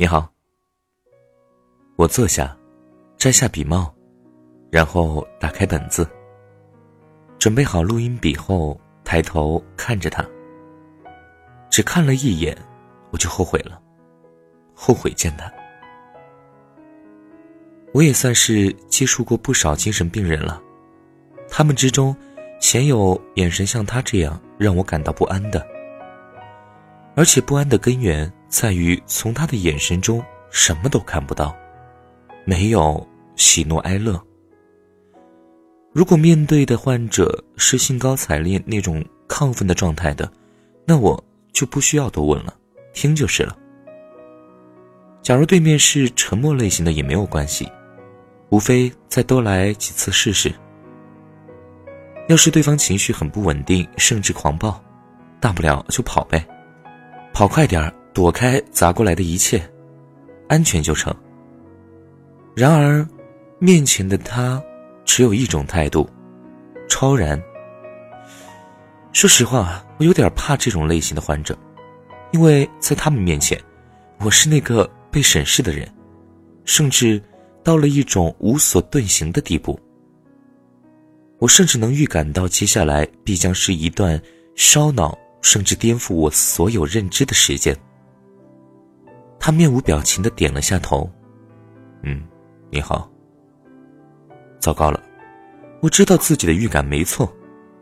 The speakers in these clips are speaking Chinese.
你好。我坐下，摘下笔帽，然后打开本子。准备好录音笔后，抬头看着他。只看了一眼，我就后悔了，后悔见他。我也算是接触过不少精神病人了，他们之中，鲜有眼神像他这样让我感到不安的。而且不安的根源在于，从他的眼神中什么都看不到，没有喜怒哀乐。如果面对的患者是兴高采烈那种亢奋的状态的，那我就不需要多问了，听就是了。假如对面是沉默类型的，也没有关系。无非再多来几次试试。要是对方情绪很不稳定，甚至狂暴，大不了就跑呗，跑快点儿躲开砸过来的一切，安全就成。然而，面前的他只有一种态度，超然。说实话，我有点怕这种类型的患者，因为在他们面前，我是那个被审视的人，甚至。到了一种无所遁形的地步，我甚至能预感到接下来必将是一段烧脑甚至颠覆我所有认知的时间。他面无表情的点了下头，嗯，你好。糟糕了，我知道自己的预感没错，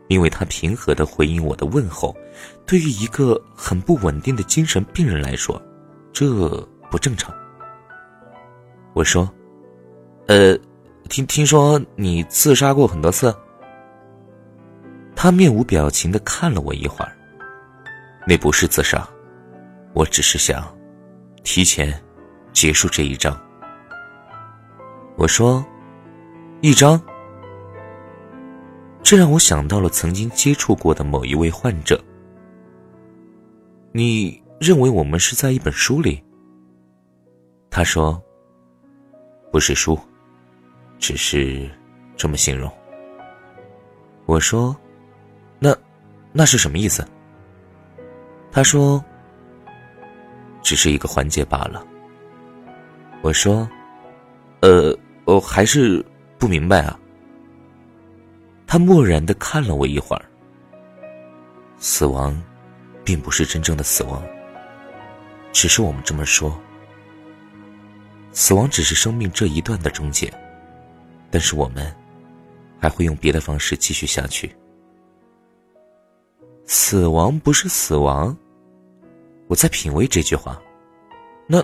因为他平和的回应我的问候，对于一个很不稳定的精神病人来说，这不正常。我说。呃，听听说你自杀过很多次。他面无表情的看了我一会儿。那不是自杀，我只是想提前结束这一章。我说，一章。这让我想到了曾经接触过的某一位患者。你认为我们是在一本书里？他说，不是书。只是这么形容。我说：“那那是什么意思？”他说：“只是一个环节罢了。”我说：“呃，我还是不明白啊。”他漠然的看了我一会儿。死亡，并不是真正的死亡，只是我们这么说。死亡只是生命这一段的终结。但是我们还会用别的方式继续下去。死亡不是死亡，我在品味这句话。那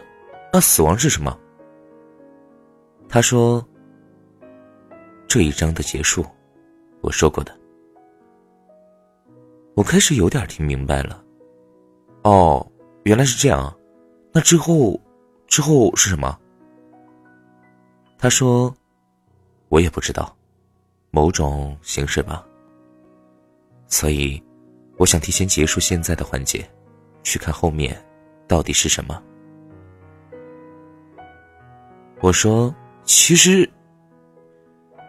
那死亡是什么？他说：“这一章的结束，我说过的。”我开始有点听明白了。哦，原来是这样。那之后，之后是什么？他说。我也不知道，某种形式吧。所以，我想提前结束现在的环节，去看后面到底是什么。我说：“其实，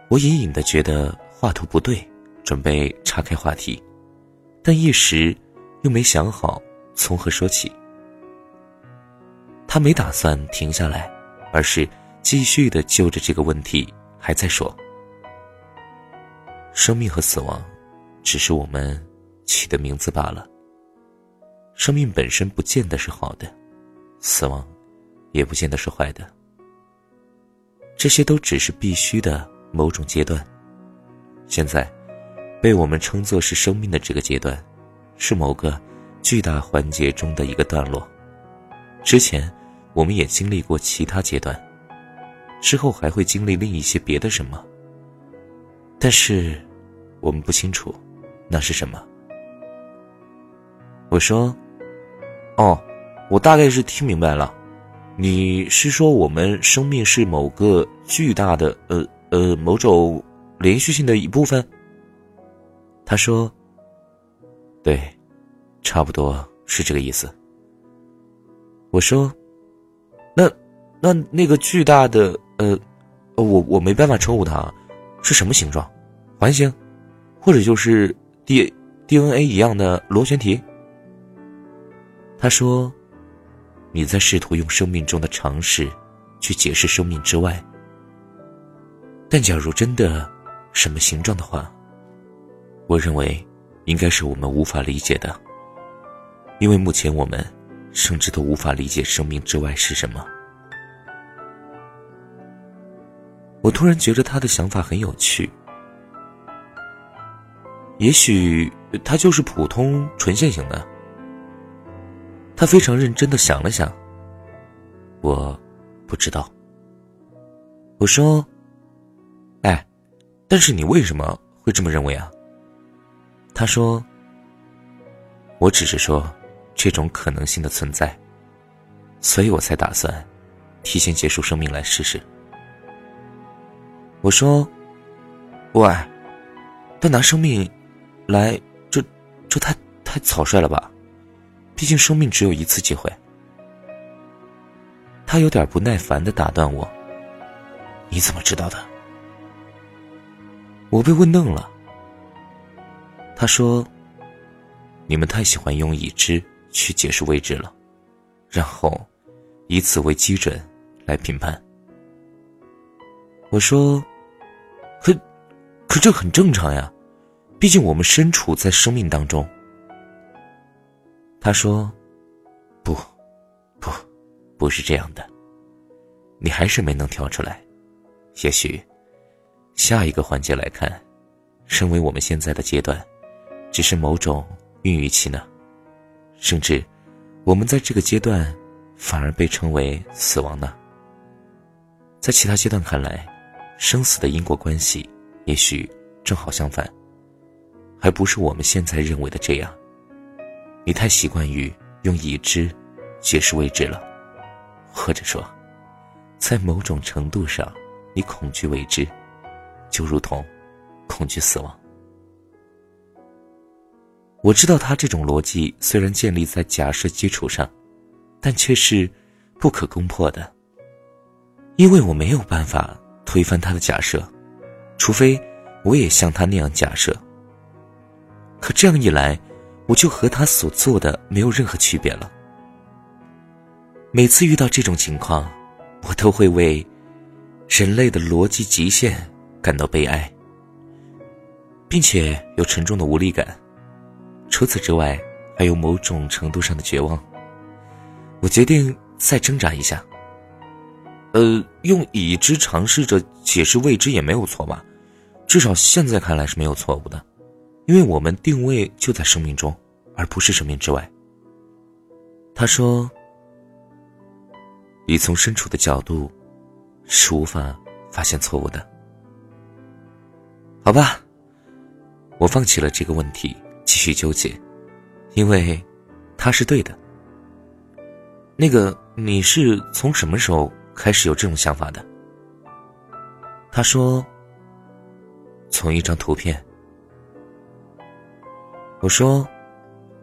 我隐隐的觉得话头不对，准备岔开话题，但一时又没想好从何说起。”他没打算停下来，而是继续的就着这个问题。还在说，生命和死亡，只是我们起的名字罢了。生命本身不见得是好的，死亡，也不见得是坏的。这些都只是必须的某种阶段。现在，被我们称作是生命的这个阶段，是某个巨大环节中的一个段落。之前，我们也经历过其他阶段。之后还会经历另一些别的什么，但是我们不清楚那是什么。我说：“哦，我大概是听明白了，你是说我们生命是某个巨大的呃呃某种连续性的一部分？”他说：“对，差不多是这个意思。”我说：“那那那个巨大的。”呃，我我没办法称呼它，是什么形状？环形，或者就是 D D N A 一样的螺旋体？他说：“你在试图用生命中的常识去解释生命之外。但假如真的什么形状的话，我认为应该是我们无法理解的，因为目前我们甚至都无法理解生命之外是什么。我突然觉得他的想法很有趣。也许他就是普通纯线型的。他非常认真的想了想。我不知道。我说：“哎，但是你为什么会这么认为啊？”他说：“我只是说这种可能性的存在，所以我才打算提前结束生命来试试。”我说：“喂，但拿生命来，这这太太草率了吧？毕竟生命只有一次机会。”他有点不耐烦的打断我：“你怎么知道的？”我被问愣了。他说：“你们太喜欢用已知去解释未知了，然后以此为基准来评判。”我说：“可，可这很正常呀，毕竟我们身处在生命当中。”他说：“不，不，不是这样的，你还是没能跳出来。也许，下一个环节来看，身为我们现在的阶段，只是某种孕育期呢，甚至，我们在这个阶段，反而被称为死亡呢。在其他阶段看来。”生死的因果关系，也许正好相反，还不是我们现在认为的这样。你太习惯于用已知解释未知了，或者说，在某种程度上，你恐惧未知，就如同恐惧死亡。我知道他这种逻辑虽然建立在假设基础上，但却是不可攻破的，因为我没有办法。推翻他的假设，除非我也像他那样假设。可这样一来，我就和他所做的没有任何区别了。每次遇到这种情况，我都会为人类的逻辑极限感到悲哀，并且有沉重的无力感。除此之外，还有某种程度上的绝望。我决定再挣扎一下。呃，用已知尝试着解释未知也没有错吧？至少现在看来是没有错误的，因为我们定位就在生命中，而不是生命之外。他说：“你从身处的角度是无法发现错误的。”好吧，我放弃了这个问题，继续纠结，因为他是对的。那个，你是从什么时候？开始有这种想法的。他说：“从一张图片。”我说：“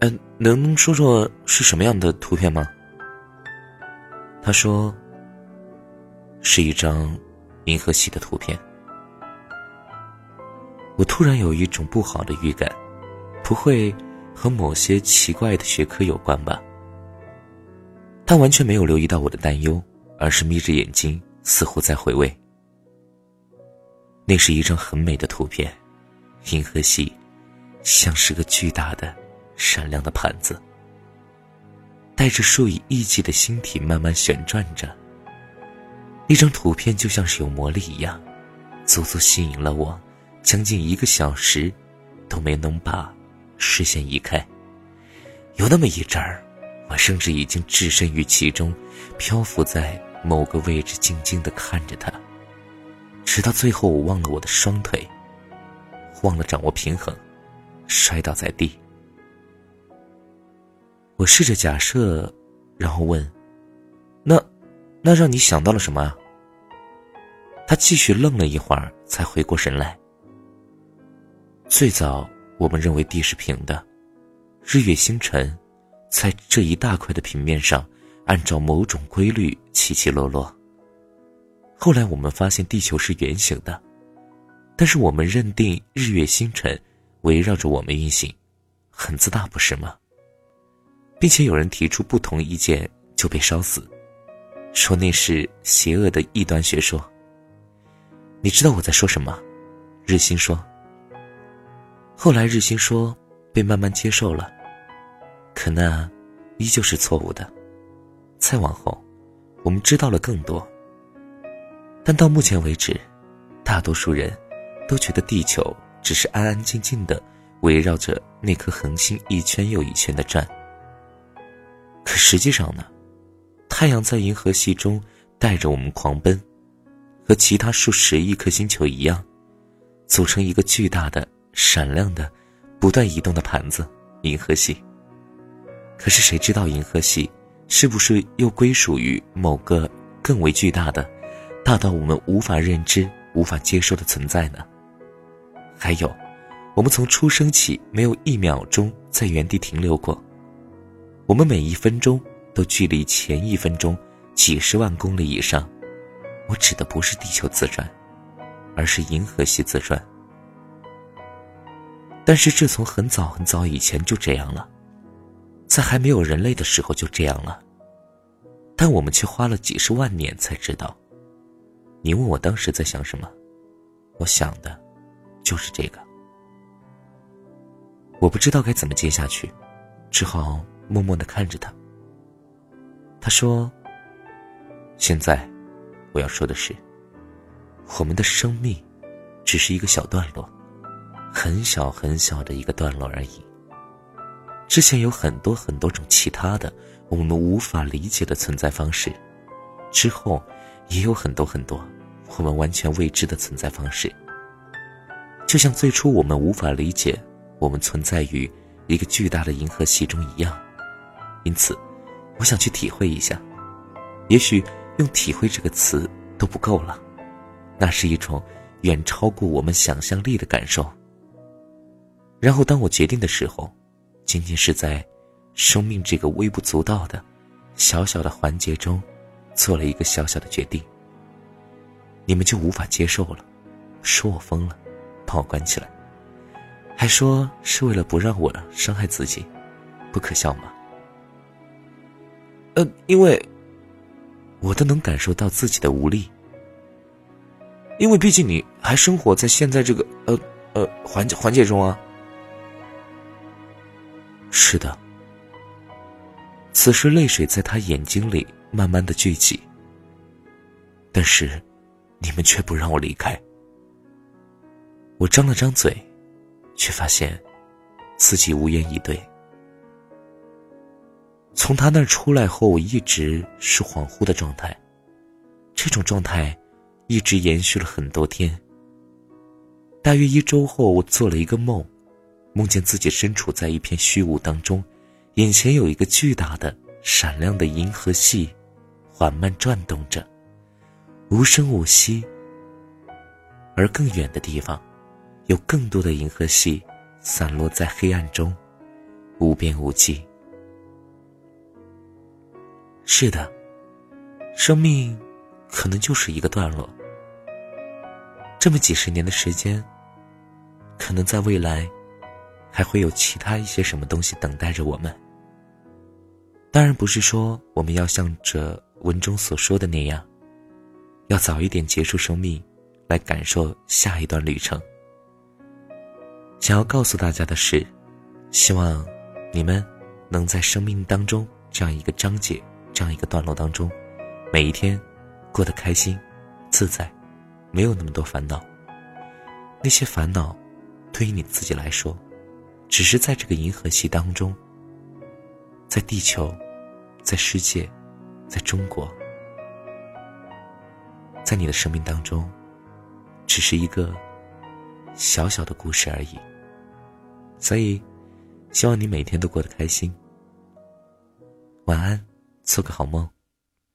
嗯，能说说是什么样的图片吗？”他说：“是一张银河系的图片。”我突然有一种不好的预感，不会和某些奇怪的学科有关吧？他完全没有留意到我的担忧。而是眯着眼睛，似乎在回味。那是一张很美的图片，银河系像是个巨大的、闪亮的盘子，带着数以亿计的星体慢慢旋转着。那张图片就像是有魔力一样，足足吸引了我将近一个小时，都没能把视线移开。有那么一阵儿，我甚至已经置身于其中，漂浮在。某个位置，静静的看着他，直到最后，我忘了我的双腿，忘了掌握平衡，摔倒在地。我试着假设，然后问：“那，那让你想到了什么？”他继续愣了一会儿，才回过神来。最早，我们认为地是平的，日月星辰，在这一大块的平面上。按照某种规律起起落落。后来我们发现地球是圆形的，但是我们认定日月星辰围绕着我们运行，很自大不是吗？并且有人提出不同意见，就被烧死，说那是邪恶的异端学说。你知道我在说什么？日心说。后来日心说被慢慢接受了，可那依旧是错误的。再往后，我们知道了更多。但到目前为止，大多数人都觉得地球只是安安静静的围绕着那颗恒星一圈又一圈的转。可实际上呢，太阳在银河系中带着我们狂奔，和其他数十亿颗星球一样，组成一个巨大的、闪亮的、不断移动的盘子——银河系。可是谁知道银河系是不是又归属于某个更为巨大的？大到我们无法认知、无法接受的存在呢？还有，我们从出生起没有一秒钟在原地停留过。我们每一分钟都距离前一分钟几十万公里以上。我指的不是地球自转，而是银河系自转。但是这从很早很早以前就这样了，在还没有人类的时候就这样了。但我们却花了几十万年才知道。你问我当时在想什么，我想的，就是这个。我不知道该怎么接下去，只好默默的看着他。他说：“现在，我要说的是，我们的生命，只是一个小段落，很小很小的一个段落而已。之前有很多很多种其他的我们无法理解的存在方式，之后。”也有很多很多我们完全未知的存在方式，就像最初我们无法理解我们存在于一个巨大的银河系中一样。因此，我想去体会一下。也许用“体会”这个词都不够了，那是一种远超过我们想象力的感受。然后，当我决定的时候，仅仅是在生命这个微不足道的小小的环节中。做了一个小小的决定，你们就无法接受了，说我疯了，把我关起来，还说是为了不让我伤害自己，不可笑吗？呃，因为我都能感受到自己的无力，因为毕竟你还生活在现在这个呃呃环环节中啊。是的，此时泪水在他眼睛里。慢慢的聚集，但是你们却不让我离开。我张了张嘴，却发现自己无言以对。从他那儿出来后，我一直是恍惚的状态，这种状态一直延续了很多天。大约一周后，我做了一个梦，梦见自己身处在一片虚无当中，眼前有一个巨大的、闪亮的银河系。缓慢转动着，无声无息。而更远的地方，有更多的银河系散落在黑暗中，无边无际。是的，生命可能就是一个段落。这么几十年的时间，可能在未来，还会有其他一些什么东西等待着我们。当然不是说我们要向着。文中所说的那样，要早一点结束生命，来感受下一段旅程。想要告诉大家的是，希望你们能在生命当中这样一个章节、这样一个段落当中，每一天过得开心、自在，没有那么多烦恼。那些烦恼，对于你自己来说，只是在这个银河系当中，在地球，在世界。在中国，在你的生命当中，只是一个小小的故事而已。所以，希望你每天都过得开心。晚安，做个好梦。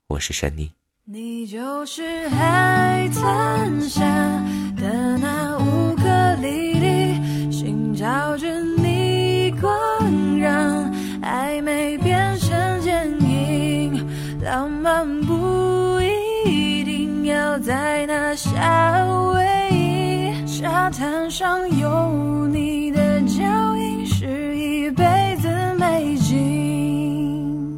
我是珊妮。你就是海滩下的那五个粒粒，寻找着你光，让暧昧变成坚浪漫不一定要在那夏威夷沙滩上有你的，一辈子美景。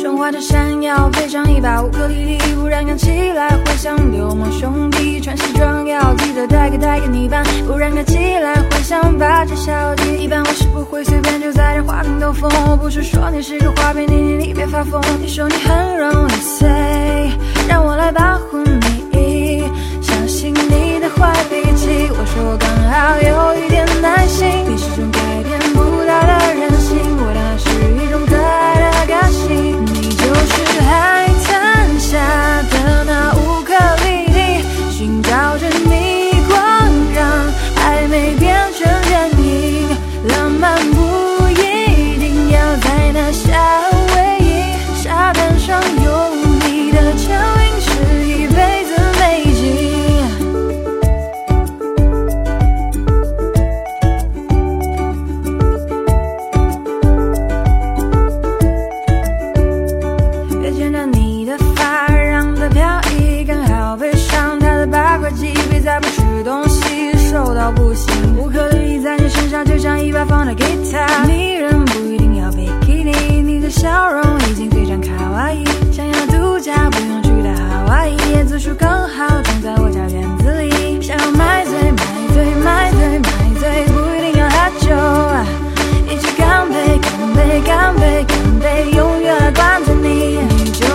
穿花衬衫要配上一把乌戈里里，不然看起来会像流氓兄弟。穿西装要记得带个带个泥巴，不然看起来会像霸占小姐。一般我是不会随便就载着花瓶兜风，我不是说你是个花瓶，你你你别发疯。你说你很容易碎。来保护你，相信你的坏脾气。我说我刚好有一点耐心，你始终改的发，让它飘逸，刚好配上他的八块肌，别再不吃东西，瘦到不行。乌克丽丽在你身上就像一把放的吉他，迷人不一定要比基尼，你的笑容已经非常卡哇伊，想要度假不用去到夏威夷，椰子树刚好种在我家院子里，想要买醉买醉买醉买醉，不一定要喝酒。一起干杯，干杯，干杯，干杯，永远爱惯着你。你就